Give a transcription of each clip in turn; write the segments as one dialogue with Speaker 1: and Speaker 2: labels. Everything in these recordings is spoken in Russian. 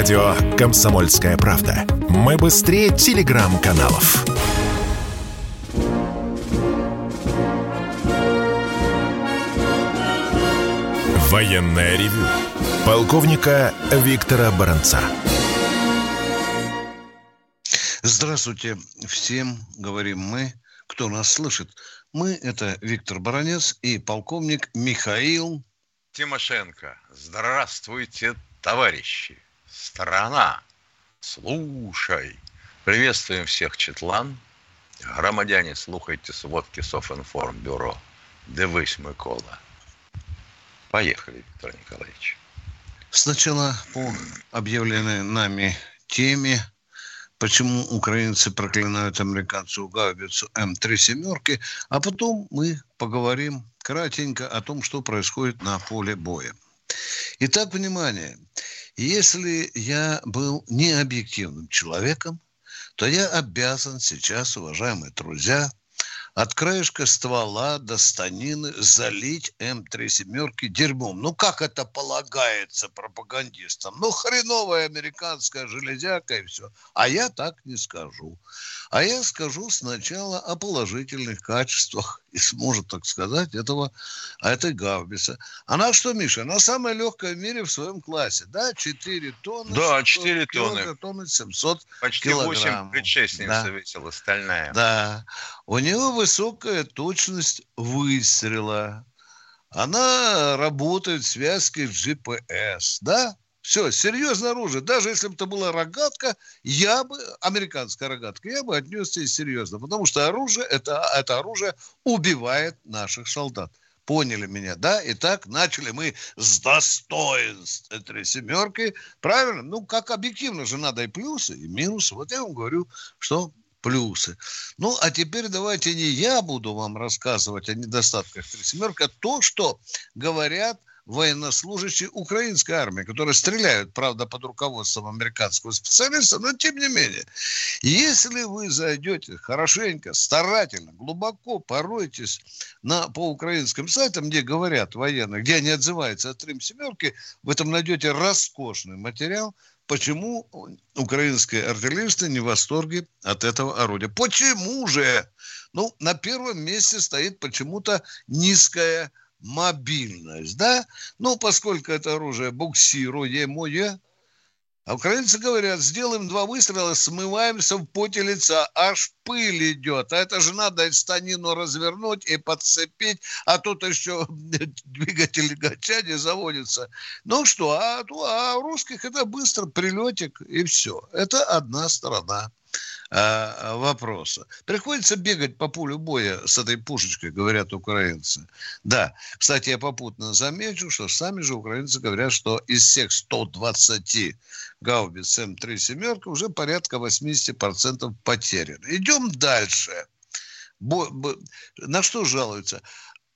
Speaker 1: Радио «Комсомольская правда». Мы быстрее телеграм-каналов. Военное ревю. Полковника Виктора Баранца.
Speaker 2: Здравствуйте всем, говорим мы, кто нас слышит. Мы – это Виктор Баранец и полковник Михаил
Speaker 3: Тимошенко. Здравствуйте, товарищи. Страна, слушай. Приветствуем всех, Четлан. Громадяне, слухайте сводки Софинформбюро. Дивись, Микола. Поехали, Виктор Николаевич.
Speaker 2: Сначала по объявленной нами теме почему украинцы проклинают американцу гаубицу М3 семерки, а потом мы поговорим кратенько о том, что происходит на поле боя. Итак, внимание. Если я был необъективным человеком, то я обязан сейчас, уважаемые друзья, от краешка ствола до станины залить М3 семерки дерьмом. Ну, как это полагается пропагандистам? Ну, хреновая американская железяка и все. А я так не скажу. А я скажу сначала о положительных качествах, если можно так сказать, этого, этой гаубицы. Она что, Миша, она самая легкая в мире в своем классе, да? 4 тонны.
Speaker 3: Да, 4 тонны.
Speaker 2: тонны 700
Speaker 3: Почти
Speaker 2: килограмм.
Speaker 3: 8 предшественница
Speaker 2: да.
Speaker 3: весила, стальная.
Speaker 2: Да. У него высокая точность выстрела. Она работает в связке с GPS, да? Все, серьезное оружие. Даже если бы это была рогатка, я бы, американская рогатка, я бы отнесся серьезно. Потому что оружие, это, это оружие убивает наших солдат. Поняли меня, да? Итак, начали мы с достоинств этой семерки. Правильно? Ну, как объективно же надо и плюсы, и минусы. Вот я вам говорю, что плюсы. Ну, а теперь давайте не я буду вам рассказывать о недостатках три семерки, а то, что говорят военнослужащие украинской армии, которые стреляют, правда, под руководством американского специалиста, но тем не менее. Если вы зайдете хорошенько, старательно, глубоко поройтесь на, по украинским сайтам, где говорят военные, где они отзываются от Трим семерки, в этом найдете роскошный материал, почему украинские артиллеристы не в восторге от этого орудия. Почему же? Ну, на первом месте стоит почему-то низкая мобильность, да? Ну, поскольку это оружие буксируемое, а украинцы говорят, сделаем два выстрела, смываемся в поте лица, аж пыль идет. А это же надо станину развернуть и подцепить, а тут еще двигатель гача не заводится. Ну что, а, а у русских это быстро прилетик и все. Это одна сторона э, вопроса. Приходится бегать по полю боя с этой пушечкой, говорят украинцы. Да, кстати, я попутно замечу, что сами же украинцы говорят, что из всех 120 гаубиц М3 семерка уже порядка 80% потеряно. Идем дальше. Бо, бо, на что жалуются?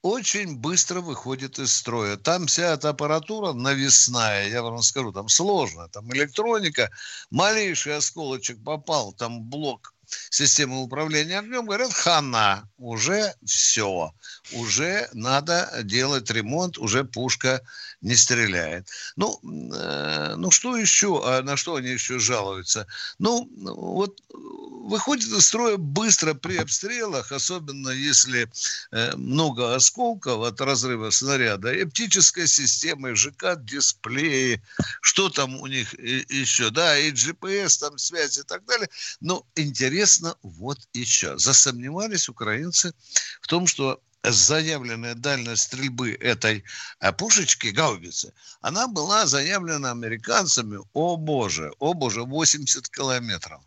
Speaker 2: Очень быстро выходит из строя. Там вся эта аппаратура навесная, я вам скажу, там сложно. Там электроника, малейший осколочек попал, там блок системы управления огнем, говорят, хана, уже все, уже надо делать ремонт, уже пушка не стреляет. Ну, э, ну что еще, а на что они еще жалуются? Ну, вот выходит из строя быстро при обстрелах, особенно если э, много осколков от разрыва снаряда, и оптическая система, и ЖК-дисплеи, что там у них еще, да, и GPS, там связь и так далее. Но интересно вот еще. Засомневались украинцы в том, что заявленная дальность стрельбы этой э, пушечки, гаубицы, она была заявлена американцами, о боже, о боже, 80 километров.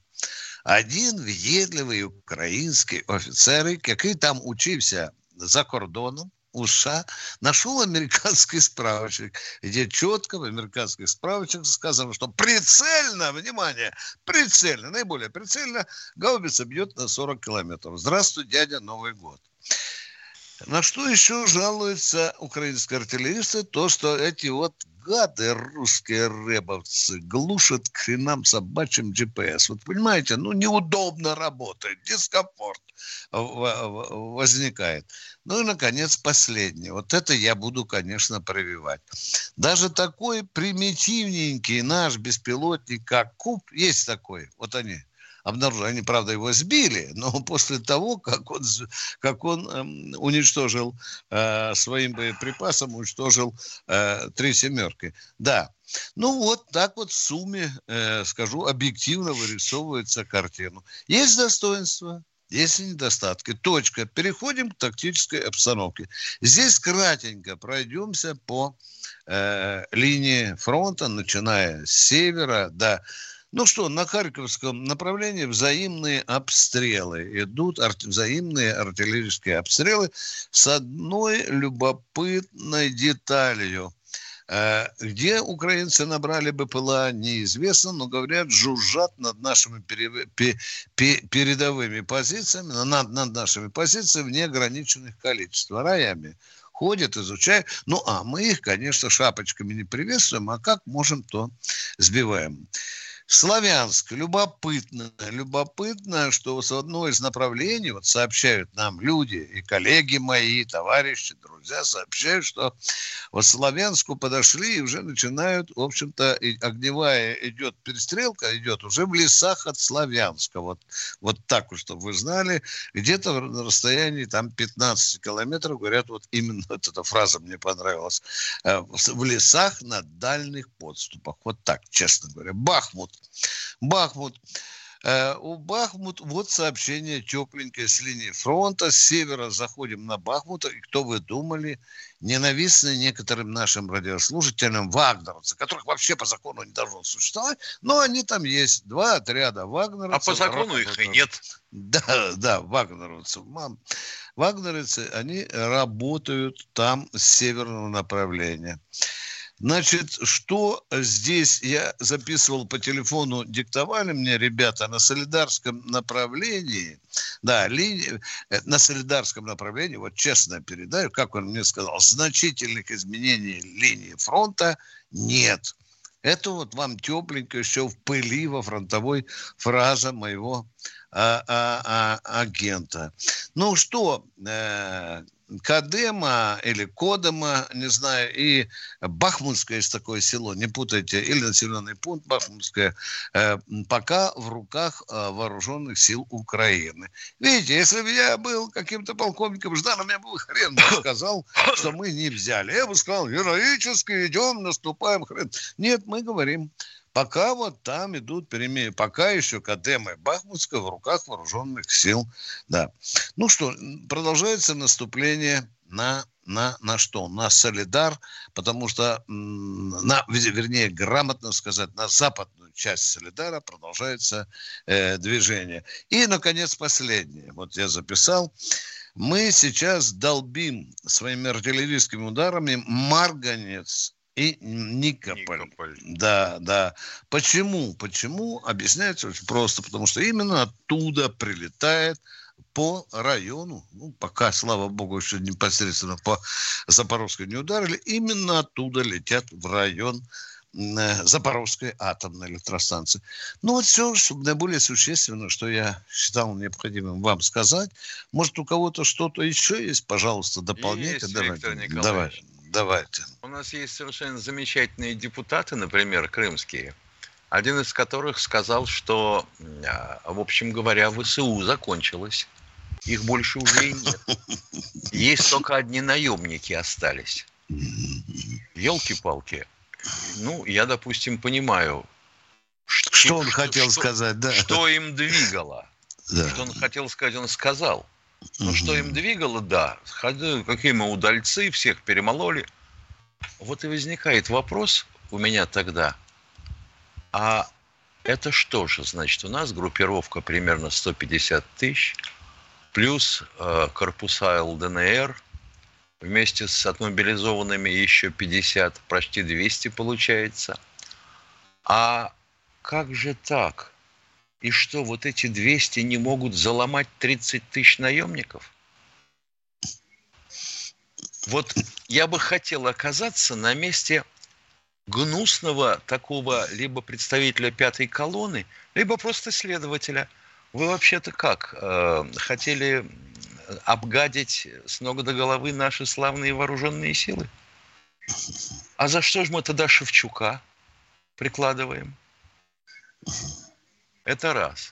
Speaker 2: Один въедливий український офіцер, який там учився за кордоном, США, нашел американский справочник, где четко в американских справочниках сказано, что прицельно, внимание, прицельно, наиболее прицельно, гаубица бьет на 40 километров. Здравствуй, дядя, Новый год. На что еще жалуются украинские артиллеристы? То, что эти вот гады, русские рэбовцы, глушат к хренам собачьим GPS. Вот понимаете, ну неудобно работает, дискомфорт возникает. Ну и, наконец, последнее. Вот это я буду, конечно, прививать. Даже такой примитивненький наш беспилотник, как Куб, есть такой. Вот они обнаружили. Они, правда, его сбили, но после того, как он, как он э, уничтожил э, своим боеприпасом, уничтожил э, три семерки. Да, ну вот так вот в сумме, э, скажу, объективно вырисовывается картину. Есть достоинства, есть недостатки. Точка. Переходим к тактической обстановке. Здесь кратенько пройдемся по э, линии фронта, начиная с севера до ну что, на Харьковском направлении взаимные обстрелы. Идут ар- взаимные артиллерийские обстрелы с одной любопытной деталью. Э, где украинцы набрали БПЛА, неизвестно, но, говорят, жужжат над нашими передовыми позициями, над, над нашими позициями в неограниченных количествах, раями ходят, изучают. Ну, а мы их, конечно, шапочками не приветствуем, а как можем, то сбиваем. Славянск. Любопытно. Любопытно, что с одной из направлений, вот сообщают нам люди и коллеги мои, и товарищи, друзья, сообщают, что вот Славянску подошли и уже начинают, в общем-то, огневая идет перестрелка, идет уже в лесах от Славянска. Вот, вот так вот, чтобы вы знали, где-то на расстоянии там 15 километров, говорят, вот именно вот эта фраза мне понравилась, э, в лесах на дальних подступах. Вот так, честно говоря. Бахмут. Бахмут. Э, у Бахмут, вот сообщение тепленькое с линии фронта. С севера заходим на Бахмут. И кто вы думали? Ненавистные некоторым нашим радиослушателям вагнеровцы, которых вообще по закону не должно существовать, но они там есть. Два отряда вагнеровцев.
Speaker 3: А по закону их и нет.
Speaker 2: Да, да, вагнеровцев. Мам. Вагнеровцы, они работают там с северного направления. Значит, что здесь я записывал по телефону, диктовали мне ребята на солидарском направлении, да, ли, э, на солидарском направлении, вот честно передаю, как он мне сказал, значительных изменений линии фронта нет. Это вот вам тепленько еще в пыли во фронтовой фраза моего а, а, а, агента. Ну что, э, Кадема или Кодема, не знаю, и Бахмутское есть такое село, не путайте, или населенный пункт Бахмутское, э, пока в руках э, вооруженных сил Украины. Видите, если бы я был каким-то полковником Жданом, я бы хрен сказал, что мы не взяли. Я бы сказал, героически идем, наступаем, хрен. Нет, мы говорим, Пока вот там идут перемены. Пока еще Кадема и Бахмутская в руках вооруженных сил. Да. Ну что, продолжается наступление на на, на что? На Солидар, потому что, на, вернее, грамотно сказать, на западную часть Солидара продолжается э, движение. И, наконец, последнее. Вот я записал. Мы сейчас долбим своими артиллерийскими ударами Марганец и Никополь. Никополь. Да, да. Почему? Почему? Объясняется очень просто. Потому что именно оттуда прилетает по району, ну, пока, слава богу, еще непосредственно по Запорожской не ударили, именно оттуда летят в район э, Запорожской атомной электростанции. Ну вот все, чтобы наиболее существенно, что я считал необходимым вам сказать. Может, у кого-то что-то еще есть, пожалуйста, дополняйте.
Speaker 3: Есть, давайте. Виктор Николаевич.
Speaker 2: Давай. Давайте.
Speaker 3: У нас есть совершенно замечательные депутаты, например, крымские, один из которых сказал, что, а, в общем говоря, ВСУ закончилось. Их больше уже и нет. Есть только одни наемники остались. Елки-палки. Ну, я, допустим, понимаю,
Speaker 2: что, что он хотел что, сказать, да.
Speaker 3: Что им двигало. Да. Что он хотел сказать, он сказал. Ну, что им двигало, да. Какие мы удальцы, всех перемололи. Вот и возникает вопрос у меня тогда. А это что же? Значит, у нас группировка примерно 150 тысяч, плюс э, корпуса ЛДНР, вместе с отмобилизованными еще 50, почти 200 получается. А как же так? И что, вот эти 200 не могут заломать 30 тысяч наемников? Вот я бы хотел оказаться на месте гнусного такого либо представителя пятой колонны, либо просто следователя. Вы вообще-то как? Э, хотели обгадить с ног до головы наши славные вооруженные силы? А за что же мы тогда Шевчука прикладываем? Это раз.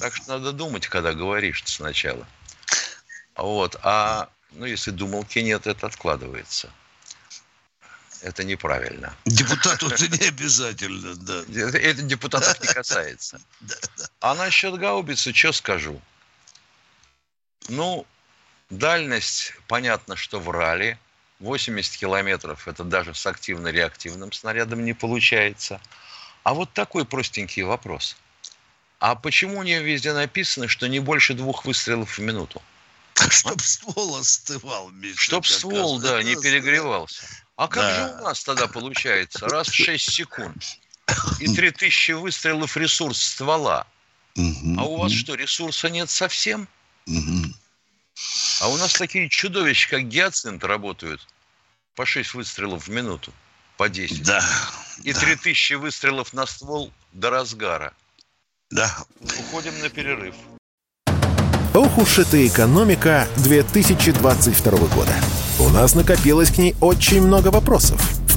Speaker 3: Так что надо думать, когда говоришь сначала. Вот. А ну, если думалки нет, это откладывается. Это неправильно.
Speaker 2: Депутату это не обязательно, да.
Speaker 3: Это депутатов не касается. А насчет гаубицы, что скажу? Ну, дальность, понятно, что врали. 80 километров это даже с активно-реактивным снарядом не получается. А вот такой простенький вопрос. А почему у нее везде написано, что не больше двух выстрелов в минуту?
Speaker 2: Чтоб ствол остывал.
Speaker 3: Миша, Чтоб ствол, да, не перегревался. А как да. же у нас тогда получается? Раз в 6 секунд. И 3000 выстрелов ресурс ствола. А у вас что, ресурса нет совсем? А у нас такие чудовища, как гиацинт, работают по 6 выстрелов в минуту, по 10.
Speaker 2: Да.
Speaker 3: И да. 3000 выстрелов на ствол до разгара.
Speaker 2: Да.
Speaker 3: Уходим на перерыв.
Speaker 1: Ох уж эта экономика 2022 года. У нас накопилось к ней очень много вопросов.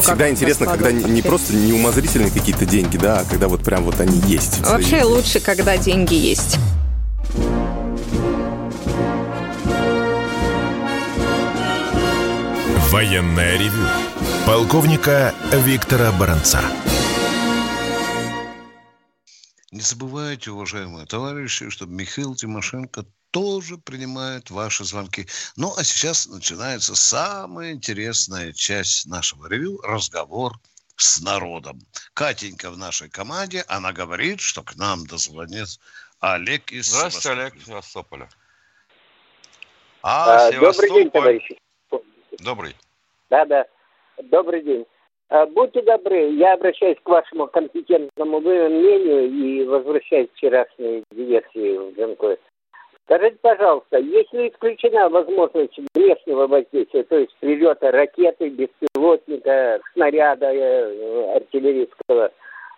Speaker 4: Всегда как интересно, когда не просто неумозрительные какие-то деньги, да, а когда вот прям вот они есть.
Speaker 5: Вообще лучше, когда деньги есть.
Speaker 1: Военная ревю. Полковника Виктора Баранца.
Speaker 2: Не забывайте, уважаемые товарищи, что Михаил Тимошенко тоже принимает ваши звонки. Ну, а сейчас начинается самая интересная часть нашего ревю – разговор с народом. Катенька в нашей команде, она говорит, что к нам дозвонится Олег из
Speaker 3: Здравствуйте, Олег из Севастополя.
Speaker 6: А, а Добрый день, товарищи.
Speaker 3: Добрый.
Speaker 6: Да-да, добрый день. А, будьте добры, я обращаюсь к вашему компетентному мнению и возвращаюсь к вчерашней диверсии в Джанкое. Скажите, пожалуйста, если исключена возможность внешнего воздействия, то есть прилета ракеты, беспилотника, снаряда э, артиллерийского,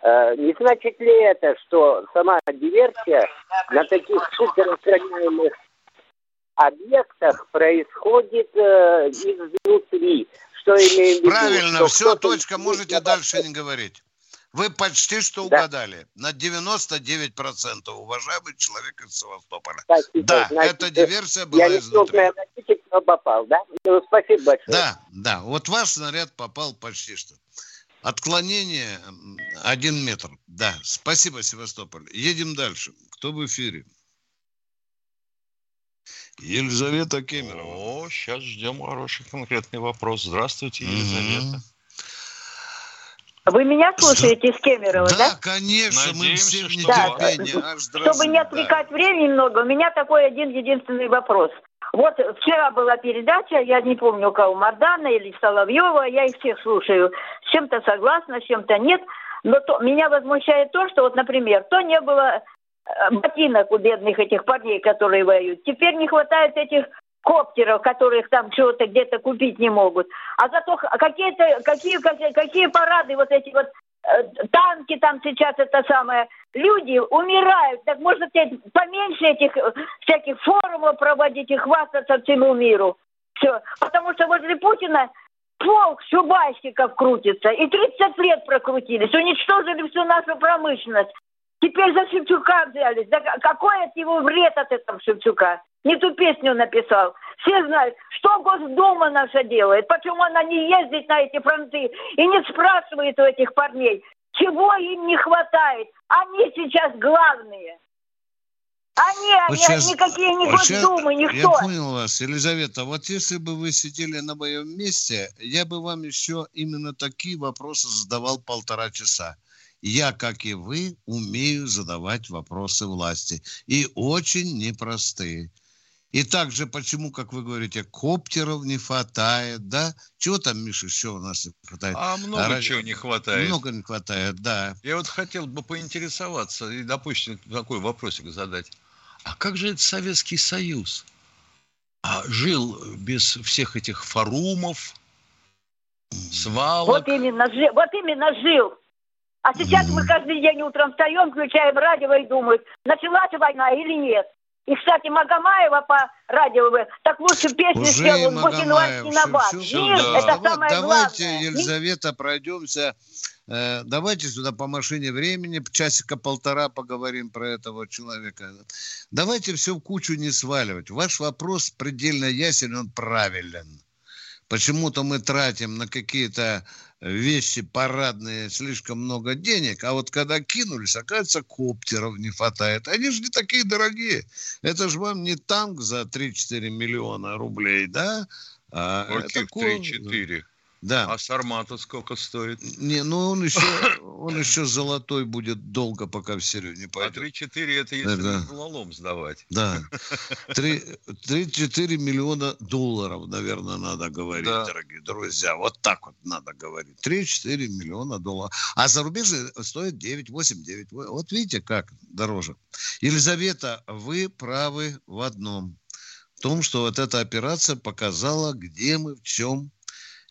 Speaker 6: э, не значит ли это, что сама диверсия на таких суперохраняемых объектах происходит э, изнутри? Что имею в виду?
Speaker 2: Правильно, все, точка, можете дальше не говорить. Вы почти что угадали. Да. На 99% уважаемый человек из Севастополя. Спасибо. Да, Значит, эта диверсия была
Speaker 6: я изнутри. Я не попал, да? Ну, спасибо большое.
Speaker 2: Да, да. Вот ваш снаряд попал почти что. Отклонение один метр. Да, спасибо, Севастополь. Едем дальше. Кто в эфире? Елизавета Кемерова.
Speaker 3: О, сейчас ждем хороший конкретный вопрос. Здравствуйте, Елизавета. Mm-hmm.
Speaker 7: Вы меня слушаете с Кемерово, да?
Speaker 2: Да, конечно, мы все в нетерпении.
Speaker 7: Да. Чтобы не отвлекать да. времени много, у меня такой один единственный вопрос. Вот вчера была передача, я не помню у кого, Мардана или Соловьева, я их всех слушаю. С чем-то согласна, с чем-то нет. Но то, меня возмущает то, что вот, например, то не было ботинок у бедных этих парней, которые воюют. Теперь не хватает этих коптеров, которых там чего-то где-то купить не могут. А зато какие-то, какие, какие, какие парады вот эти вот э, танки там сейчас это самое. Люди умирают. Так можно поменьше этих э, всяких форумов проводить и хвастаться всему миру. Все. Потому что возле Путина полк шубайщиков крутится. И 30 лет прокрутились. Уничтожили всю нашу промышленность. Теперь за Шевчука взялись. Да какой от него вред от этого Шевчука? Не ту песню написал. Все знают, что Госдума наша делает, почему она не ездит на эти фронты и не спрашивает у этих парней, чего им не хватает. Они сейчас главные. Они,
Speaker 2: Вот
Speaker 7: они,
Speaker 2: сейчас-
Speaker 7: никакие не Госдумы,
Speaker 2: Я
Speaker 7: никто.
Speaker 2: понял вас, Елизавета. Вот если бы вы сидели на моем месте, я бы вам еще именно такие вопросы задавал полтора часа. Я, как и вы, умею задавать вопросы власти. И очень непростые. И также, почему, как вы говорите, коптеров не хватает, да? Чего там, Миша, еще у нас не хватает?
Speaker 3: А много
Speaker 2: ради-
Speaker 3: чего не хватает.
Speaker 2: Много не хватает, да.
Speaker 3: Я вот хотел бы поинтересоваться и, допустим, такой вопросик задать. А как же это Советский Союз? А жил без всех этих форумов, свалок?
Speaker 7: Вот именно, жил, вот именно жил. А сейчас мы каждый день утром встаем, включаем радио и думаем, началась война или нет. И, кстати, Магомаева по радио, так лучше песню
Speaker 2: Уже
Speaker 7: спел, он бас.
Speaker 2: Шевчук.
Speaker 7: Мир,
Speaker 3: Да.
Speaker 7: это
Speaker 2: Давай-
Speaker 7: самое
Speaker 2: давайте,
Speaker 7: главное.
Speaker 2: Елизавета, пройдемся. Э, Давайте сюда по машине времени, часика полтора поговорим про этого человека. Давайте все в кучу не сваливать. Ваш вопрос предельно ясен, он правилен. Почему-то мы тратим на какие-то вещи парадные слишком много денег, а вот когда кинулись, оказывается, коптеров не хватает. Они же не такие дорогие. Это же вам не танк за 3-4 миллиона рублей, да? А
Speaker 3: Каких
Speaker 2: это ко-
Speaker 3: 3-4?
Speaker 2: Да.
Speaker 3: А Сармата сколько стоит?
Speaker 2: Не, ну он еще, он еще золотой будет долго, пока в серию не
Speaker 3: А
Speaker 2: пойдет.
Speaker 3: 3-4 это если на залом сдавать.
Speaker 2: Да. Три- 3-4 миллиона долларов, наверное, надо говорить,
Speaker 3: Да.
Speaker 2: дорогие друзья. Вот так вот надо говорить. 3-4 миллиона долларов. А зарубежные стоят 9, 8, 9. Вот видите, как дороже. Елизавета, вы правы в одном. В том, что вот эта операция показала, где мы, в чем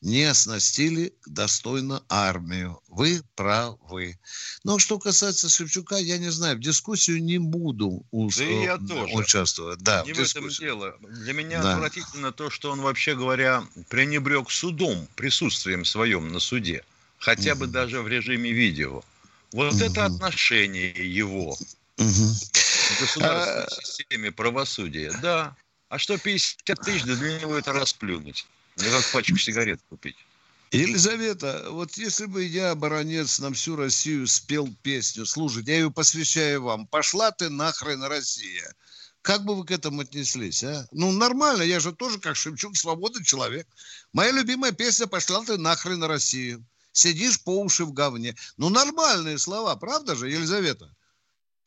Speaker 2: не оснастили достойно армию. Вы правы. Но что касается Шевчука, я не знаю, в дискуссию не буду ус-
Speaker 3: Да я
Speaker 2: э,
Speaker 3: тоже.
Speaker 2: участвовать. Да,
Speaker 3: Не
Speaker 2: в
Speaker 3: в этом дело. Для меня
Speaker 2: Да.
Speaker 3: отвратительно то, что он, вообще говоря, пренебрег судом, присутствием своем на суде. Хотя бы
Speaker 2: Мгм.
Speaker 3: даже в режиме видео. Вот
Speaker 2: Мгм.
Speaker 3: это отношение его
Speaker 2: Мгм.
Speaker 3: к государственной системе правосудия. Да. А что 50 тысяч, да для него это расплюнуть. Мне как пачку сигарет купить.
Speaker 2: Елизавета, вот если бы я, баронец, на всю Россию спел песню, слушайте, я ее посвящаю вам, «Пошла ты нахрен, Россия». Как бы вы к этому отнеслись, а? Ну, нормально, я же тоже, как Шевчук, свободный человек. Моя любимая песня «Пошла ты нахрен, Россию». Сидишь по уши в говне. Ну, нормальные слова, правда же, Елизавета?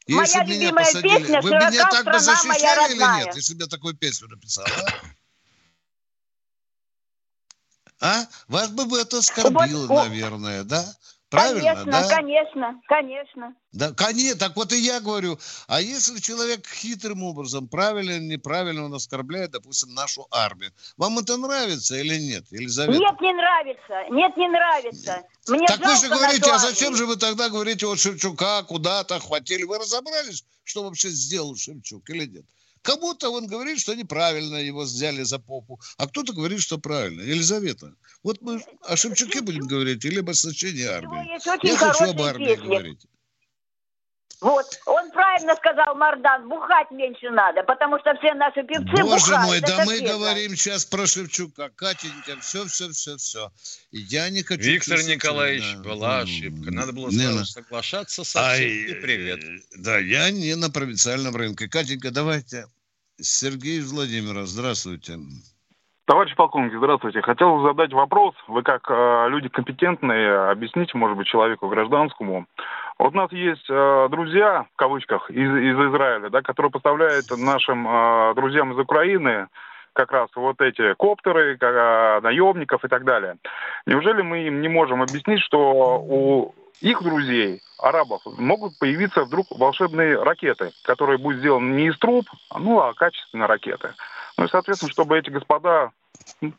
Speaker 7: Моя
Speaker 2: Если меня
Speaker 7: любимая
Speaker 2: посадили,
Speaker 7: песня
Speaker 2: вы меня
Speaker 7: «Широка
Speaker 2: так бы
Speaker 7: моя
Speaker 2: защищали или
Speaker 7: родная».
Speaker 2: нет, если бы я такую песню написал, а? А? Вас бы это оскорбило,
Speaker 7: Вот,
Speaker 2: наверное, да? Правильно,
Speaker 7: конечно,
Speaker 2: да?
Speaker 7: конечно, конечно.
Speaker 2: Да, конечно, так вот и я говорю. А если человек хитрым образом, правильно или неправильно он оскорбляет, допустим, нашу армию, вам это нравится или нет, Елизавета?
Speaker 7: Нет, не нравится. Нет, не нравится. Мне
Speaker 2: так вы же говорите, а зачем же вы тогда говорите, вот Шевчука куда-то хватили? Вы разобрались, что вообще сделал Шевчук или нет? Кому-то он говорит, что неправильно его взяли за попу, а кто-то говорит, что правильно. Елизавета, вот мы о Шевчуке будем говорить или об оснащении армии?
Speaker 7: очень
Speaker 2: Я хочу об армии
Speaker 7: песни.
Speaker 2: говорить.
Speaker 7: Вот. Он правильно сказал, Мардан, бухать меньше надо, потому что все наши певцы
Speaker 2: Боже
Speaker 7: бухают.
Speaker 2: мой, да мы
Speaker 7: знают.
Speaker 2: говорим сейчас про Шевчука. Катенька, все, все, все, все. Я не хочу...
Speaker 3: Виктор
Speaker 2: чувствовать,
Speaker 3: Николаевич,
Speaker 2: да.
Speaker 3: была
Speaker 2: М,
Speaker 3: ошибка. Надо было
Speaker 2: не
Speaker 3: сразу
Speaker 2: на-
Speaker 3: соглашаться со всем.
Speaker 2: Ай,
Speaker 3: И привет.
Speaker 2: э, Да, я не на провинциальном рынке. Катенька, давайте. Сергей из Владимира, здравствуйте.
Speaker 8: Товарищ полковник, здравствуйте. Хотел задать вопрос. Вы как э, люди компетентные, объясните, может быть, человеку гражданскому. Вот у нас есть э, друзья, в кавычках, из, из Израиля, да, которые поставляют нашим э, друзьям из Украины как раз вот эти коптеры, э, наемников и так далее. Неужели мы им не можем объяснить, что у их друзей, арабов, могут появиться вдруг волшебные ракеты, которые будут сделаны не из труб, ну, а качественные ракеты. Ну и, соответственно, чтобы эти господа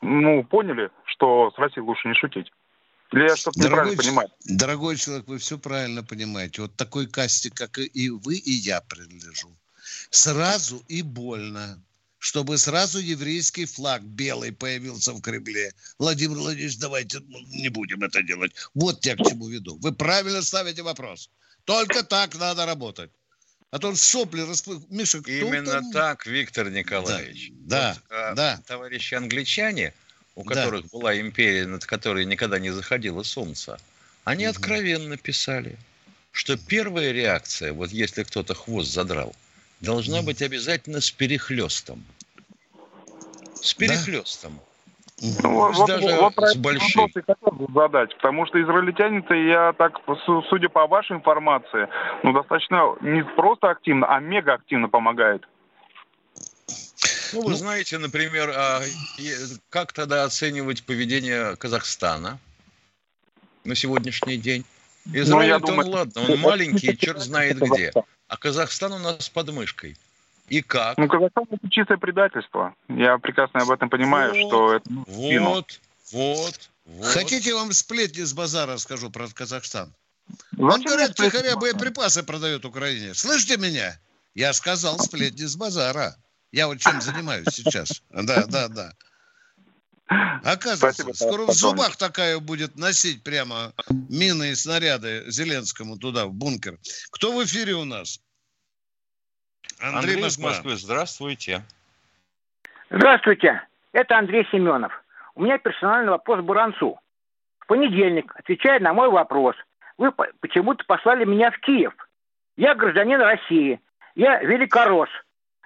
Speaker 8: ну, поняли, что с Россией лучше не шутить. Или я что-то неправильно
Speaker 2: ч-
Speaker 8: понимаю?
Speaker 2: дорогой человек, вы все правильно понимаете. Вот такой касте, как и вы, и я принадлежу. Сразу и больно. Чтобы сразу еврейский флаг белый появился в Кремле. Владимир Владимирович, давайте не будем это делать. Вот я к чему веду. Вы правильно ставите вопрос. Только так надо работать. А то он сопли расплыл. Миша, кто
Speaker 3: Именно
Speaker 2: там?
Speaker 3: так, Виктор Николаевич.
Speaker 2: Да,
Speaker 3: Вот, а,
Speaker 2: да.
Speaker 3: Товарищи англичане, у
Speaker 2: Да.
Speaker 3: которых была империя, над которой никогда не заходило солнце, они откровенно писали, что первая реакция, вот если кто-то хвост задрал, должна быть обязательно с перехлестом. С перехлестом. Да?
Speaker 8: Ну, вот, даже вот, вот с большим. хотел задать, потому что израильтяне-то, я так, судя по вашей информации, ну, достаточно не просто активно, а мега активно помогают.
Speaker 3: Ну, вы ну, знаете, например, а, как тогда оценивать поведение Казахстана на сегодняшний день? Ну, Израиль, ну, думаю, он ладно, он маленький, черт знает где. А Казахстан у нас под мышкой. И как?
Speaker 8: Ну, Казахстан это чистое предательство. Я прекрасно об этом понимаю, вот, что это...
Speaker 3: Вот, вот,
Speaker 2: вот. Хотите, вам сплетни с базара расскажу про Казахстан? Он, говорят, тихоря боеприпасы продает Украине. Слышите меня? Я сказал сплетни с базара. Я вот чем занимаюсь сейчас. Да, да, да. Оказывается, Спасибо, скоро в зубах такая будет носить прямо мины и снаряды Зеленскому туда, в бункер. Кто в эфире у нас?
Speaker 3: Андрей, Андрей из Москвы, здравствуйте.
Speaker 9: Здравствуйте, это Андрей Семенов. У меня персональный вопрос Буранцу. В понедельник, отвечая на мой вопрос, вы почему-то послали меня в Киев. Я гражданин России, я великорос.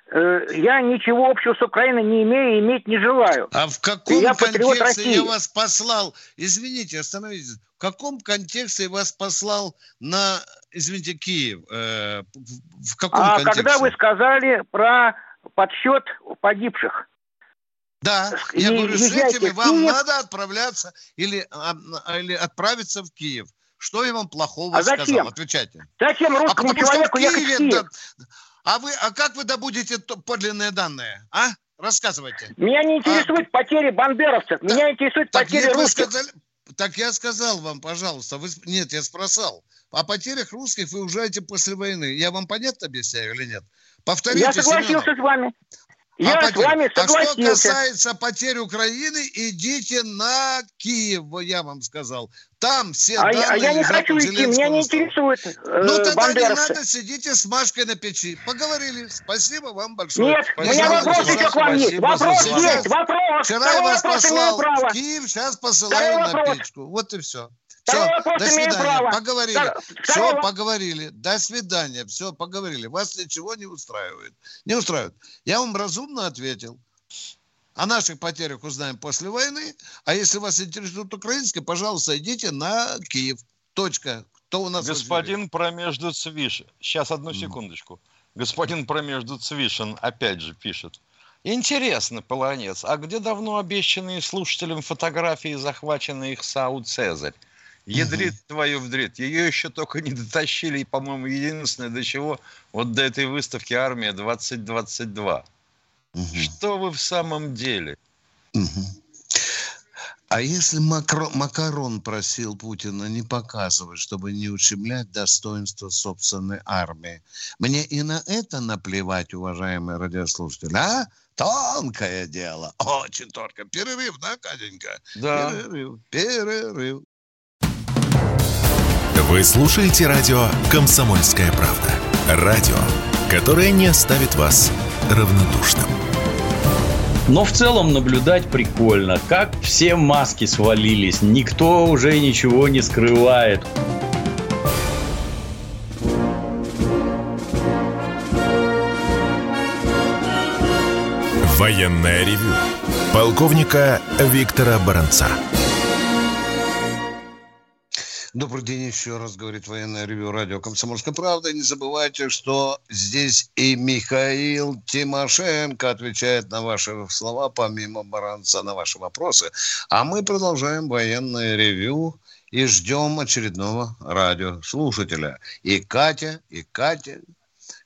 Speaker 9: Э, я ничего общего с Украиной не имею и иметь не желаю.
Speaker 2: А в каком я контексте я вас послал? Извините, остановитесь. В каком контексте я вас послал на, извините, Киев? Э, в каком
Speaker 9: а
Speaker 2: контексте?
Speaker 9: когда вы сказали про подсчет погибших.
Speaker 2: Да, и я говорю, с этими вам надо отправляться или, или отправиться в Киев. Что я вам плохого
Speaker 9: а зачем?
Speaker 2: сказал? Отвечайте.
Speaker 9: Зачем а русскому а человеку ехать в Киев?
Speaker 2: А вы, а как вы добудете подлинные данные? А? Рассказывайте.
Speaker 9: Меня не интересуют а? потери бандеровцев. Да. Меня интересуют так потери русских.
Speaker 2: Сказали, так я сказал вам, пожалуйста. Вы, нет, я спросал. О потерях русских вы ужаете после войны. Я вам понятно объясняю или нет? Повторите,
Speaker 9: Я согласился Семенов. с вами. Я а с вами
Speaker 2: согласился. А что касается потерь Украины, идите на Киев, я вам сказал. Там все а, данные
Speaker 9: А я не хочу идти, меня не интересует э,
Speaker 2: Ну тогда не надо, сидите с Машкой на печи. Поговорили. Спасибо вам большое.
Speaker 9: Нет,
Speaker 2: Спасибо.
Speaker 9: у меня вопрос еще к вам есть. Вопрос есть, вопрос.
Speaker 2: Вчера я вас послал в Киев, сейчас посылаю на печку. Вот и все. Все, до свидания. Право. Поговорили. Второго. Все, поговорили. До свидания. Все, поговорили. Вас ничего не устраивает. Не устраивает. Я вам разумно ответил. О наших потерях узнаем после войны. А если вас интересует украинское, пожалуйста, идите на Киев. Точка. Кто у нас
Speaker 3: Господин Промежду Цвиш. Сейчас, одну секундочку. Господин Промежду Цвишин опять же пишет. Интересно, Полонец, а где давно обещанные слушателям фотографии, захваченные их Сау Цезарь? Ядрит угу. твою вдрит. Ее еще только не дотащили, и, по-моему, единственное до чего, вот до этой выставки «Армия 2022». Угу. Что вы в самом деле? Угу.
Speaker 2: А если Макро, Макарон просил Путина не показывать, чтобы не ущемлять достоинство собственной армии, мне и на это наплевать, уважаемые радиослушатели, а? Тонкое дело, очень тонкое. Перерыв, да, Катенька?
Speaker 3: Да.
Speaker 2: Перерыв, перерыв.
Speaker 1: Вы слушаете радио «Комсомольская правда». Радио, которое не оставит вас равнодушным.
Speaker 10: Но в целом наблюдать прикольно, как все маски свалились, никто уже ничего не скрывает.
Speaker 1: Военная ревю. Полковника Виктора Баранца.
Speaker 2: Добрый день еще раз, говорит военное ревю радио «Комсомольская правда». Не забывайте, что здесь и Михаил Тимошенко отвечает на ваши слова, помимо Баранца, на ваши вопросы. А мы продолжаем военное ревю и ждем очередного радиослушателя. И Катя, и Катя.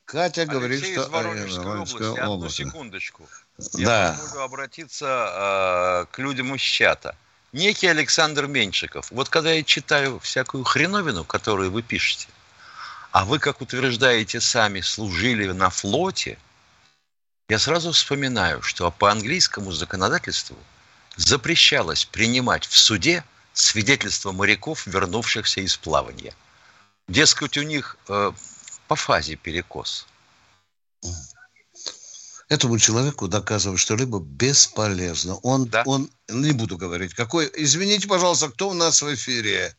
Speaker 2: Катя Алексей говорит, что...
Speaker 3: из Воронежской области. Одну области. секундочку. Я да. позволю обратиться э, к людям из чата некий Александр Меньшиков. Вот когда я читаю всякую хреновину, которую вы пишете, а вы, как утверждаете сами, служили на флоте, я сразу вспоминаю, что по английскому законодательству запрещалось принимать в суде свидетельства моряков, вернувшихся из плавания. Дескать, у них э, по фазе перекос
Speaker 2: этому человеку доказывать что-либо бесполезно. Он, да. он, не буду говорить, какой... Извините, пожалуйста, кто у нас в эфире?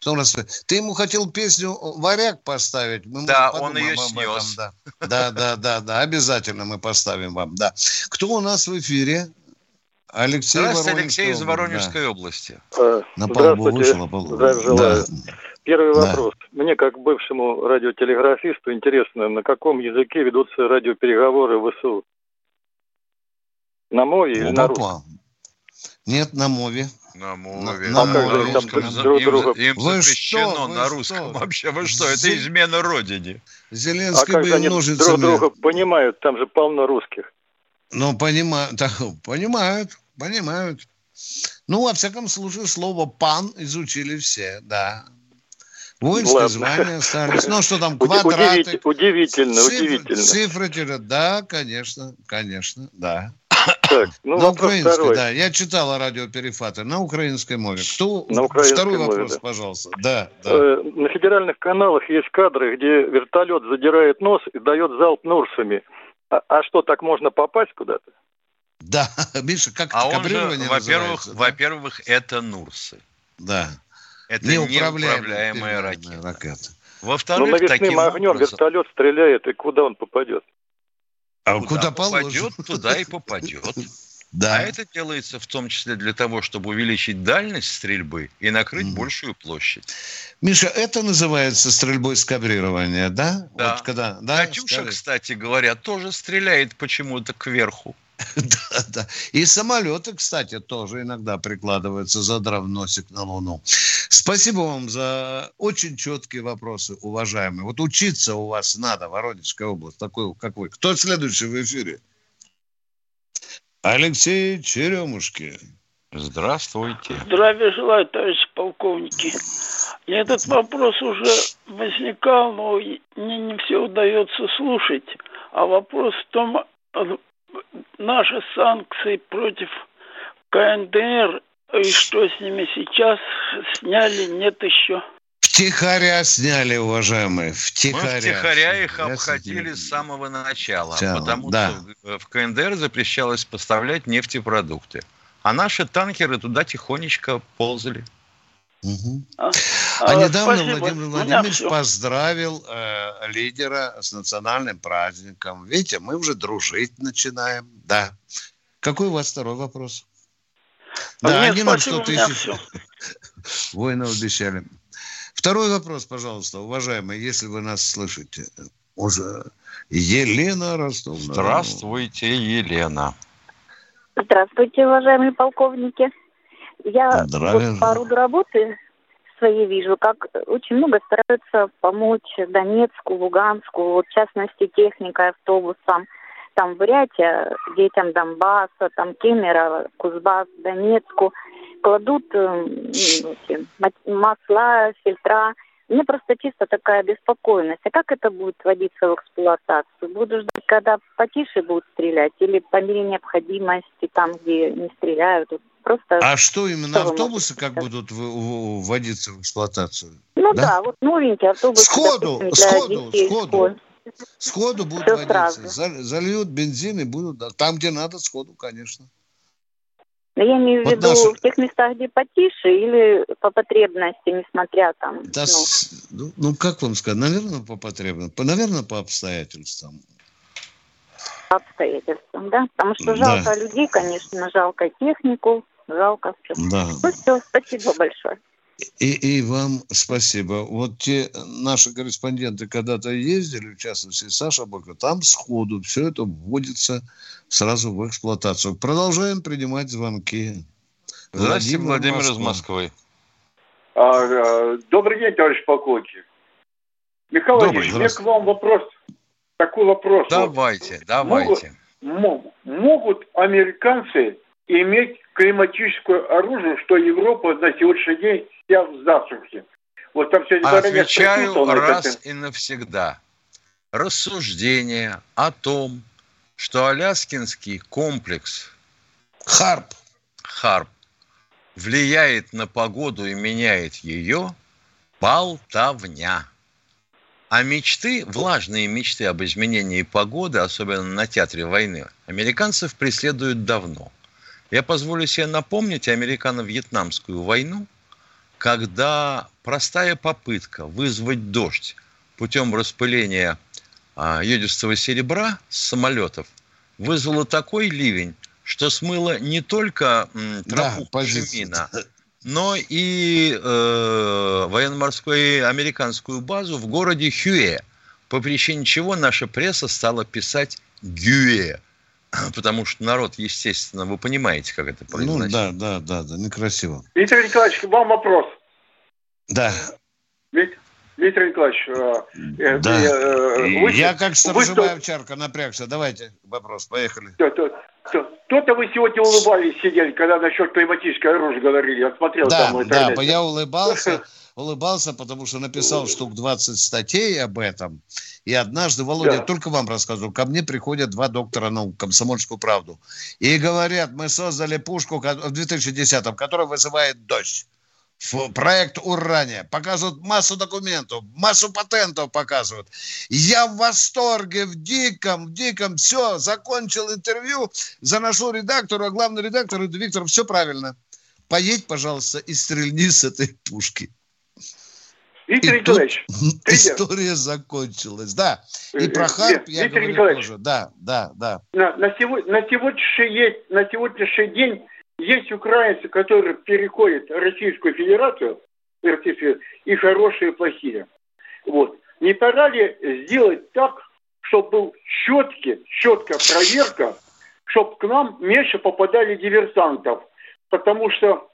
Speaker 2: Кто у нас... Ты ему хотел песню «Варяг» поставить?
Speaker 3: Мы да, он ее снес.
Speaker 2: Этом, да. да, да, да, да, обязательно мы поставим вам, да. Кто у нас в эфире?
Speaker 3: Алексей Здравствуйте, Алексей из Воронежской да. области.
Speaker 11: А, На Здравствуйте, вышел, да. Первый да. вопрос. Мне, как бывшему радиотелеграфисту, интересно, на каком языке ведутся радиопереговоры в ВСУ? На мове или на русском?
Speaker 2: Нет, на мове.
Speaker 3: На мове. На, на,
Speaker 11: мове. Там друг друга...
Speaker 3: Им, им запрещено что, на русском что? вообще. Вы что, это Зел... измена родине.
Speaker 11: Зеленский а же они друг друга понимают? Там же полно русских.
Speaker 2: Ну, понимают, так, понимают, понимают. Ну, во всяком случае, слово «пан» изучили все, да. Воинское Ладно. звание остались. Ну, что там, квадраты.
Speaker 11: Удивительно, цифры, удивительно.
Speaker 2: Цифры, да, конечно, конечно, да.
Speaker 11: Так, ну,
Speaker 2: на украинской, второй. да. Я читала радиоперифаты на украинской мове. Кто?
Speaker 11: На украинской
Speaker 2: Второй
Speaker 11: мове,
Speaker 2: вопрос,
Speaker 11: да.
Speaker 2: пожалуйста. Да, да.
Speaker 11: Э, на федеральных каналах есть кадры, где вертолет задирает нос и дает залп Нурсами. А, а что, так можно попасть куда-то?
Speaker 2: Да, Миша, как
Speaker 3: а кабрирование во-первых, да? во-первых, это Нурсы.
Speaker 2: Да.
Speaker 3: Это неуправляемая, неуправляемая ракета. ракета. Во-вторых,
Speaker 11: Но навесным огнем образом... вертолет стреляет, и куда он попадет?
Speaker 2: А куда, куда
Speaker 3: попадет, туда и попадет. Да. А это делается в том числе для того, чтобы увеличить дальность стрельбы и накрыть mm. большую площадь.
Speaker 2: Миша, это называется стрельбой с кабрирования, да?
Speaker 3: Да. Вот когда, да Катюша, скажи. кстати говоря, тоже стреляет почему-то кверху.
Speaker 2: Да, да. И самолеты, кстати, тоже иногда прикладываются, задрав носик на Луну. Спасибо вам за очень четкие вопросы, уважаемые. Вот учиться у вас надо, Воронежская область, такой, как вы. Кто следующий в эфире? Алексей Черемушки.
Speaker 3: Здравствуйте.
Speaker 12: Здравия желаю, товарищи полковники. Этот вопрос уже возникал, но мне не все удается слушать. А вопрос в том, наши санкции против КНДР и что с ними сейчас сняли, нет еще.
Speaker 2: Втихаря сняли, уважаемые, втихаря. Мы
Speaker 3: втихаря их обходили с самого начала, Начало, потому да. что в КНДР запрещалось поставлять нефтепродукты. А наши танкеры туда тихонечко ползали.
Speaker 2: Угу. А, а, а недавно спасибо. Владимир Владимирович поздравил э, лидера с национальным праздником. Видите, мы уже дружить начинаем. Да. Какой у вас второй вопрос?
Speaker 12: Да, нет, они нам что-то еще...
Speaker 2: Воинов обещали. Второй вопрос, пожалуйста, уважаемые, если вы нас слышите. Уже Елена Ростов.
Speaker 3: Здравствуйте, Елена.
Speaker 13: Здравствуйте, уважаемые полковники. Я вот по роду работы своей вижу, как очень много стараются помочь Донецку, Луганску, вот в частности техникой, автобусам, там Бурятия, детям Донбасса, там Кемерово, Кузбасс, Донецку, кладут э, масла, фильтра. Мне просто чисто такая беспокойность. А как это будет вводиться в эксплуатацию? Буду ждать, когда потише будут стрелять или по мере необходимости, там, где не стреляют,
Speaker 2: Просто а что именно автобусы как будут вводиться в эксплуатацию?
Speaker 13: Ну да, да вот новенькие автобусы.
Speaker 2: Сходу, допустим, сходу, детей, сходу. Сходу будут Все водиться. Сразу. Зальют бензин и будут там, где надо, сходу, конечно.
Speaker 13: Но я имею в вот виду наша... в тех местах, где потише, или по потребности, несмотря там.
Speaker 2: Да, ну. ну, ну, как вам сказать, наверное, по потребностям, наверное, по обстоятельствам
Speaker 13: обстоятельствам, да? Потому что жалко да. людей, конечно, жалко технику, жалко все.
Speaker 2: Да.
Speaker 13: Ну все, спасибо большое.
Speaker 2: И, и вам спасибо. Вот те наши корреспонденты когда-то ездили, в частности, Саша Бойко, там сходу все это вводится сразу в эксплуатацию. Продолжаем принимать звонки.
Speaker 3: Здравствуйте, Владимир, Владимир из Москвы.
Speaker 11: А, а, добрый день, товарищ полковник. Михаил Владимирович, у меня к вам вопрос. Такой вопрос.
Speaker 3: Давайте, вот. давайте.
Speaker 11: Могут, могут американцы иметь климатическое оружие, что Европа на сегодняшний день вся в засухе.
Speaker 3: Вот там все Отвечаю раз и навсегда. Рассуждение о том, что Аляскинский комплекс
Speaker 2: Харп.
Speaker 3: Харп влияет на погоду и меняет ее, болтовня. А мечты, влажные мечты об изменении погоды, особенно на театре войны, американцев преследуют давно – я позволю себе напомнить американо-вьетнамскую войну, когда простая попытка вызвать дождь путем распыления а, йодистого серебра с самолетов вызвала такой ливень, что смыло не только тропу да, Шемина, но и э, военно-морскую американскую базу в городе Хюэ, по причине чего наша пресса стала писать Гюэ. Потому что народ, естественно, вы понимаете, как это произносить.
Speaker 2: Ну да, да, да, да, некрасиво.
Speaker 14: Виктор Николаевич, вам вопрос.
Speaker 2: Да.
Speaker 14: Виктор Николаевич,
Speaker 2: э, э да. э, вы, я как сторожевая вы, овчарка напрягся. Давайте вопрос, поехали.
Speaker 14: То-то вы сегодня улыбались, сидели, когда насчет климатической оружия говорили. Я смотрел
Speaker 2: да,
Speaker 14: там
Speaker 2: Да, я улыбался, улыбался, потому что написал штук 20 статей об этом. И однажды, Володя, да. только вам рассказывал, ко мне приходят два доктора наук, комсомольскую правду, и говорят, мы создали пушку в 2010-м, которая вызывает дождь проект Урания, показывают массу документов, массу патентов показывают. Я в восторге, в диком, в диком, все, закончил интервью, заношу редактору, а главный редактор, Виктор, все правильно. Поедь, пожалуйста, и стрельни с этой пушки.
Speaker 14: Виктор и Николаевич,
Speaker 2: история закончилась, да. И про Харп я Виктор говорю тоже, да, да, да.
Speaker 14: На, на, сегодня, на, сегодняшний, на сегодняшний день есть украинцы, которые переходят Российскую Федерацию, и хорошие, и плохие. Вот. Не пора ли сделать так, чтобы был четкий, четкая проверка, чтобы к нам меньше попадали диверсантов? Потому что э,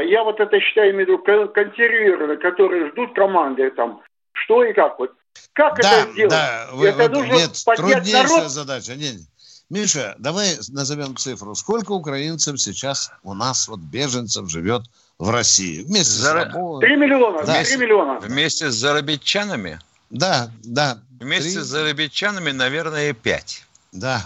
Speaker 14: я вот это считаю, имею в виду консервированные, которые ждут команды там, что и как вот. Как
Speaker 2: да,
Speaker 14: это сделать?
Speaker 2: Да, вы, это вы, нужно нет, труднейшая народ. задача. Нет, Миша, давай назовем цифру. Сколько украинцев сейчас у нас, вот беженцев, живет в России?
Speaker 14: Вместе За... с работой. Три миллиона, да. 3 миллиона.
Speaker 3: Вместе с зарабитчанами?
Speaker 2: Да, да.
Speaker 3: Вместе 3... с зарабитчанами, наверное, пять.
Speaker 2: Да.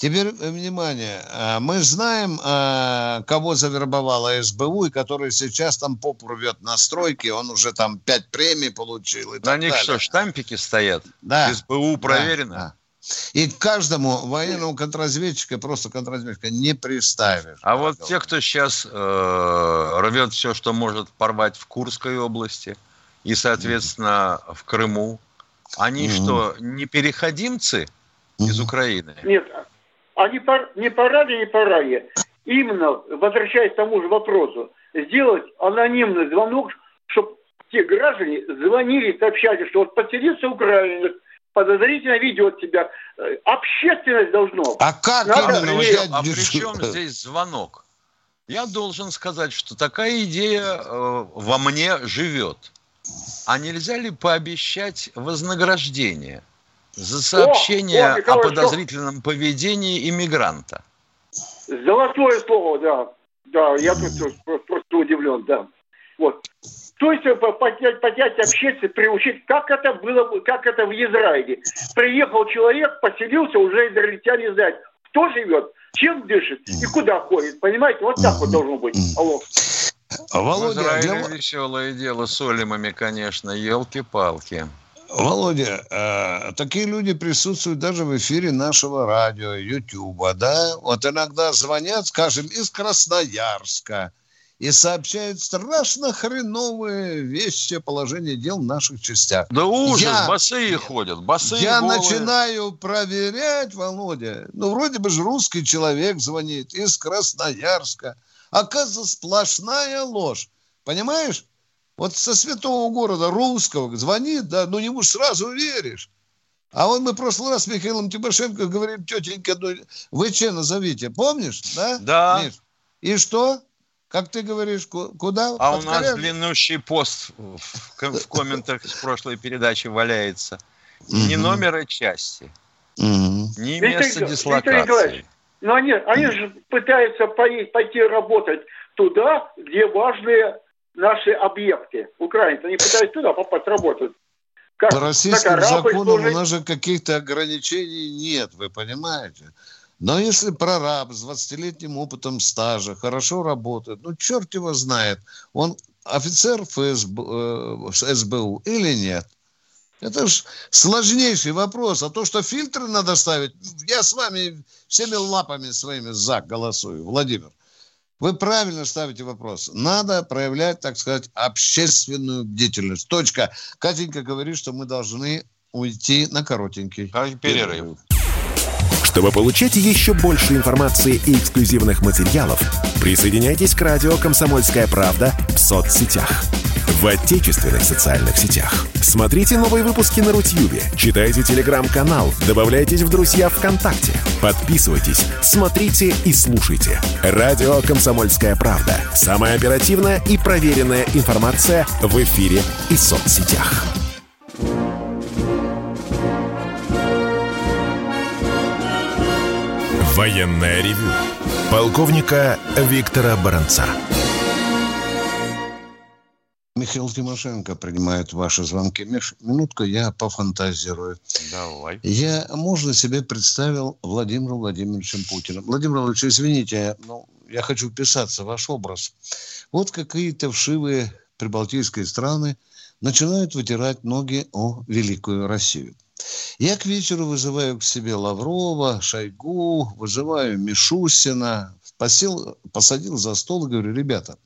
Speaker 2: Теперь э, внимание, а, мы знаем, а, кого завербовала СБУ, и который сейчас там поп рвет на стройке, он уже там пять премий получил. И
Speaker 3: На них далее. что, штампики стоят? Да. СБУ проверено? Да, да.
Speaker 2: И каждому военному контрразведчика, просто контрразведчика не приставишь.
Speaker 3: А вот те, кто сейчас э, рвет все, что может порвать в Курской области и, соответственно, mm-hmm. в Крыму, они mm-hmm. что, не переходимцы mm-hmm. из Украины?
Speaker 14: Нет, они пор, не пора ли, не пора ли. Именно, возвращаясь к тому же вопросу, сделать анонимный звонок, чтобы те граждане звонили, сообщали, что вот поселился украинец, подозрительно ведет себя. Э, общественность должно.
Speaker 2: А как Надо именно?
Speaker 3: Мне... А при чем здесь звонок? Я должен сказать, что такая идея э, во мне живет. А нельзя ли пообещать вознаграждение за сообщение о, о, о подозрительном что... поведении иммигранта?
Speaker 14: Золотое слово, да. Да, я тут просто удивлен, да. Вот. То есть э, поднять, поднять общественность, приучить, как это было, как это в Израиле. Приехал человек, поселился, уже израильтяне знают, кто живет, чем дышит и куда ходит. Понимаете, вот так вот должно быть. Алло.
Speaker 3: Володя, в Израиле для... веселое дело с Олимами, конечно, елки-палки.
Speaker 2: Володя, э, такие люди присутствуют даже в эфире нашего радио, Ютуба, да? Вот иногда звонят, скажем, из Красноярска, и сообщают страшно хреновые вещи о положении дел в наших частях.
Speaker 3: Да ужас, я, босые ходят, босые
Speaker 2: Я
Speaker 3: голые.
Speaker 2: начинаю проверять, Володя, ну, вроде бы же русский человек звонит из Красноярска. Оказывается, сплошная ложь. Понимаешь? Вот со святого города русского звонит, да, ну ему сразу веришь. А вот мы в прошлый раз с Михаилом Тимошенко говорим, тетенька, ну, вы че назовите, помнишь, да?
Speaker 3: Да. Миш?
Speaker 2: И что? Как ты говоришь, куда?
Speaker 3: А у нас длиннущий пост в, в комментах с прошлой передачи валяется. Ни номера части, ни места дислокации.
Speaker 14: Но они, они же пытаются пойти работать туда, где важные наши объекты. Украинцы, они пытаются туда попасть работать.
Speaker 2: Как По российским законам у нас же каких-то ограничений нет, вы понимаете? Но если прораб с 20-летним опытом стажа хорошо работает, ну, черт его знает, он офицер ФСБ, э, СБУ или нет. Это же сложнейший вопрос. А то, что фильтры надо ставить, я с вами всеми лапами своими за голосую, Владимир. Вы правильно ставите вопрос. Надо проявлять, так сказать, общественную деятельность. Точка. Катенька говорит, что мы должны уйти на коротенький перерыв.
Speaker 1: Чтобы получать еще больше информации и эксклюзивных материалов, присоединяйтесь к радио «Комсомольская правда» в соцсетях в отечественных социальных сетях. Смотрите новые выпуски на Рутьюбе, читайте телеграм-канал, добавляйтесь в друзья ВКонтакте, подписывайтесь, смотрите и слушайте. Радио «Комсомольская правда». Самая оперативная и проверенная информация в эфире и соцсетях. Военная ревю. Полковника Виктора Баранца.
Speaker 2: Михаил Тимошенко принимает ваши звонки. Миш, минутку, я пофантазирую.
Speaker 3: Давай.
Speaker 2: Я, можно себе представил Владимира Владимировичем Путиным. Владимир Владимирович, извините, ну, я хочу вписаться в ваш образ. Вот какие-то вшивые прибалтийские страны начинают вытирать ноги о великую Россию. Я к вечеру вызываю к себе Лаврова, Шойгу, вызываю Мишусина, посел, посадил за стол и говорю, ребята,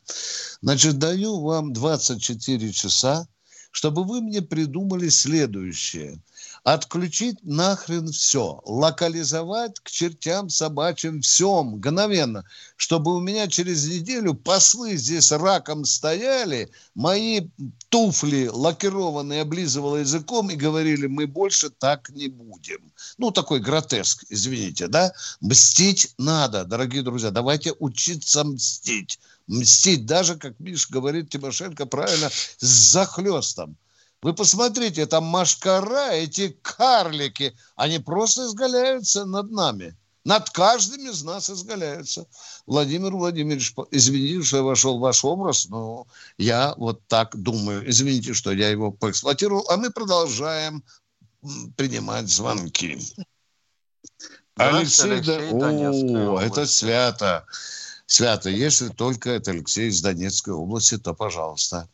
Speaker 2: значит, даю вам 24 часа, чтобы вы мне придумали следующее – Отключить нахрен все. Локализовать к чертям собачьим все мгновенно. Чтобы у меня через неделю послы здесь раком стояли, мои туфли лакированные облизывал языком и говорили, мы больше так не будем. Ну, такой гротеск, извините, да? Мстить надо, дорогие друзья. Давайте учиться мстить. Мстить даже, как Миш говорит Тимошенко правильно, с захлестом. Вы посмотрите, там машкара, эти карлики, они просто изгаляются над нами. Над каждым из нас изгаляются. Владимир Владимирович, извините, что я вошел в ваш образ, но я вот так думаю. Извините, что я его поэксплуатировал. А мы продолжаем принимать звонки. Алексей, Алексей да... О, это свято. Свято. Если только это Алексей из Донецкой области, то пожалуйста.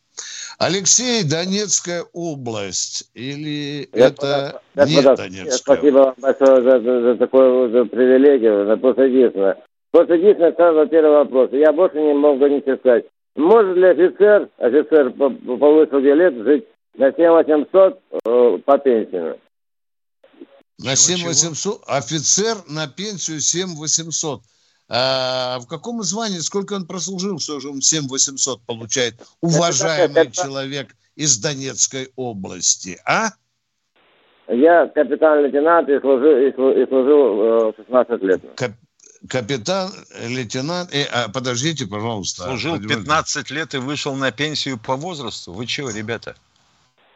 Speaker 2: Алексей, Донецкая область или это я, не я, Донецкая?
Speaker 15: Спасибо вам большое за, за, за такую за привилегию, за просто единственное. Просто единственное, сразу первый вопрос. Я больше не могу ничего сказать. Может ли офицер, офицер по, по высоте лет жить на 7800 э, по пенсии?
Speaker 2: На 7800? Офицер на пенсию 7800. А в каком звании, сколько он прослужил, что же он 7 800 получает, уважаемый это, человек из Донецкой области, а?
Speaker 15: Я капитан-лейтенант и служил, и служил 16 э, лет.
Speaker 2: Кап капитан, лейтенант, и, а, подождите, пожалуйста.
Speaker 3: Служил 15 лет и вышел на пенсию по возрасту. Вы чего, ребята?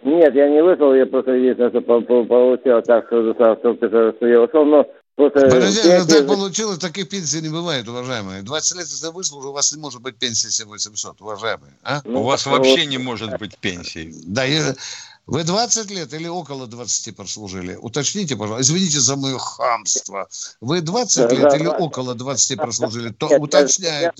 Speaker 15: Нет, я не вышел, я просто единственное, что получил так, что, что я ушел, но
Speaker 2: Подождите, ну так получилось, таких пенсий не бывает, уважаемые. 20 лет, если выслужил, у вас не может быть пенсии 7800, уважаемые. А?
Speaker 3: Ну, у вас вообще не может быть пенсии.
Speaker 2: Да, я... Вы 20 лет или около 20 прослужили? Уточните, пожалуйста. Извините за мое хамство. Вы 20 лет или около 20 прослужили? То уточняет.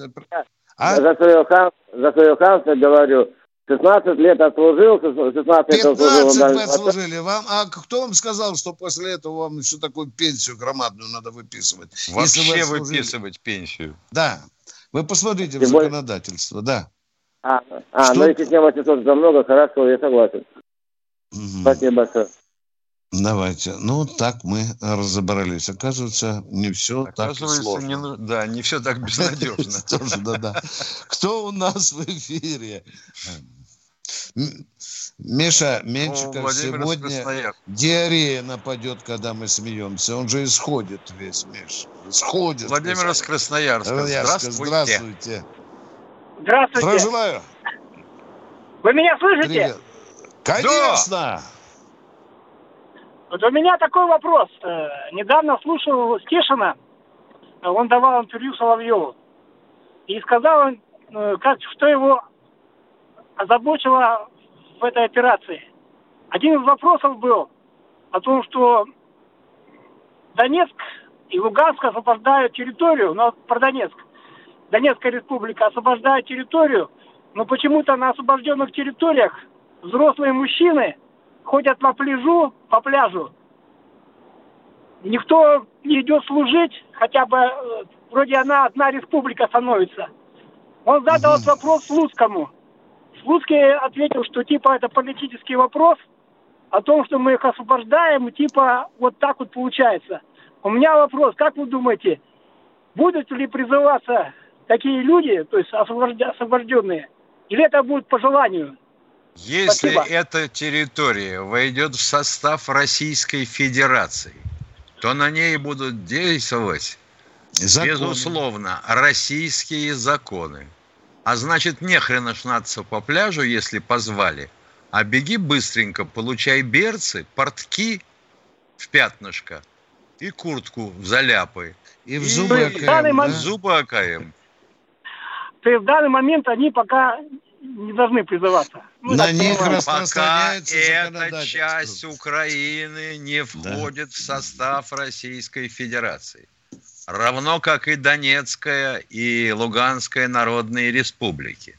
Speaker 15: А? За свое хамство говорю, 16 лет отслужил, 16 лет отслужил.
Speaker 2: 15 лет отслужили. Вам, а кто вам сказал, что после этого вам еще такую пенсию громадную надо выписывать?
Speaker 3: Вообще вы выписывать пенсию.
Speaker 2: Да. Вы посмотрите Тем в законодательство, да.
Speaker 15: А, а что? ну если 7800 за много, хорошо, я согласен. Угу. Спасибо большое.
Speaker 2: Давайте. Ну, так мы разобрались. Оказывается, не все так сложно.
Speaker 3: Не, да, не все так безнадежно.
Speaker 2: Тоже, да, да. Кто у нас в эфире? Миша Менчиков сегодня диарея нападет, когда мы смеемся. Он же исходит весь, Миш. Исходит.
Speaker 3: Владимир из Красноярска.
Speaker 2: Здравствуйте. Здравствуйте.
Speaker 16: Здравствуйте.
Speaker 2: Здравствуйте. желаю.
Speaker 16: Вы меня слышите? Привет.
Speaker 2: Конечно. Да.
Speaker 16: Вот у меня такой вопрос. Э, недавно слушал Стешина. Он давал интервью Соловьеву. И сказал он, э, как, что его озабочило в этой операции. Один из вопросов был о том, что Донецк и Луганск освобождают территорию, но про Донецк. Донецкая республика освобождает территорию, но почему-то на освобожденных территориях взрослые мужчины ходят по пляжу, по пляжу. Никто не идет служить, хотя бы э, вроде она одна республика становится. Он задал угу. вопрос Слуцкому. Слуцкий ответил, что типа это политический вопрос о том, что мы их освобождаем, типа вот так вот получается. У меня вопрос, как вы думаете, будут ли призываться такие люди, то есть освобожденные, или это будет по желанию?
Speaker 3: Если Спасибо. эта территория войдет в состав Российской Федерации, то на ней будут действовать, законы. безусловно, российские законы. А значит, не хрена шнаться по пляжу, если позвали, а беги быстренько, получай берцы, портки в пятнышко и куртку в заляпы.
Speaker 2: И в зубы и, АКМ,
Speaker 3: да? зубы АКМ.
Speaker 16: То есть в данный момент они пока не должны призываться.
Speaker 3: Ну, На них распространяется Пока эта часть Украины не входит да. в состав Российской Федерации. Равно как и Донецкая и Луганская народные республики.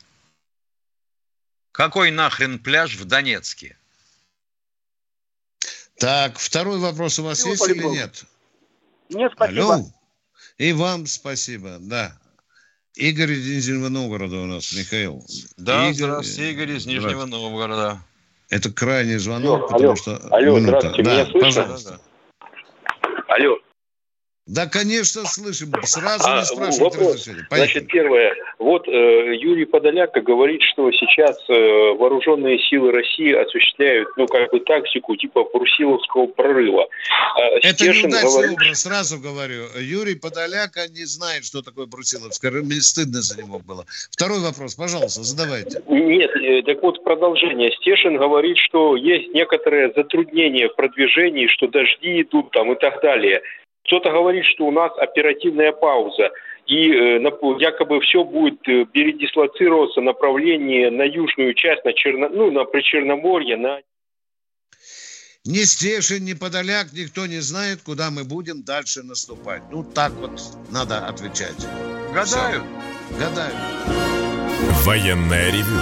Speaker 3: Какой нахрен пляж в Донецке?
Speaker 2: Так, второй вопрос у вас Спасибо, есть или нет?
Speaker 16: Нет, спасибо. Алло.
Speaker 2: И вам спасибо, да. Игорь из Нижнего Новгорода у нас, Михаил.
Speaker 3: Да, Игорь, здравствуйте, Игорь из Нижнего Новгорода.
Speaker 2: Это крайний звонок,
Speaker 17: алло,
Speaker 2: потому
Speaker 17: алло,
Speaker 2: что...
Speaker 17: Алло, минута. здравствуйте, да, меня слышно?
Speaker 2: Пожалуйста.
Speaker 17: Алло.
Speaker 2: Да, конечно, слышим. Сразу а, не спрашивают вопрос. разрешения.
Speaker 17: Значит, первое. Вот э, Юрий Подоляка говорит, что сейчас э, вооруженные силы России осуществляют, ну, как бы тактику типа Брусиловского прорыва.
Speaker 2: Э, Это Стешин неудачный говорит... образ, сразу говорю. Юрий Подоляка не знает, что такое Брусиловское. Мне стыдно за него было. Второй вопрос, пожалуйста, задавайте.
Speaker 17: Нет, э, так вот продолжение. Стешин говорит, что есть некоторые затруднения в продвижении, что дожди идут там и так далее. Кто-то говорит, что у нас оперативная пауза, и э, якобы все будет э, передислоцироваться направление на южную часть, на, Черно, ну, на Причерноморье, на...
Speaker 2: Ни Стешин, ни Подоляк, никто не знает, куда мы будем дальше наступать. Ну, так вот надо отвечать.
Speaker 3: Гадаю.
Speaker 2: Все. Гадаю.
Speaker 1: Военная ревю.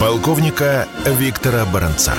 Speaker 1: Полковника Виктора Баранца.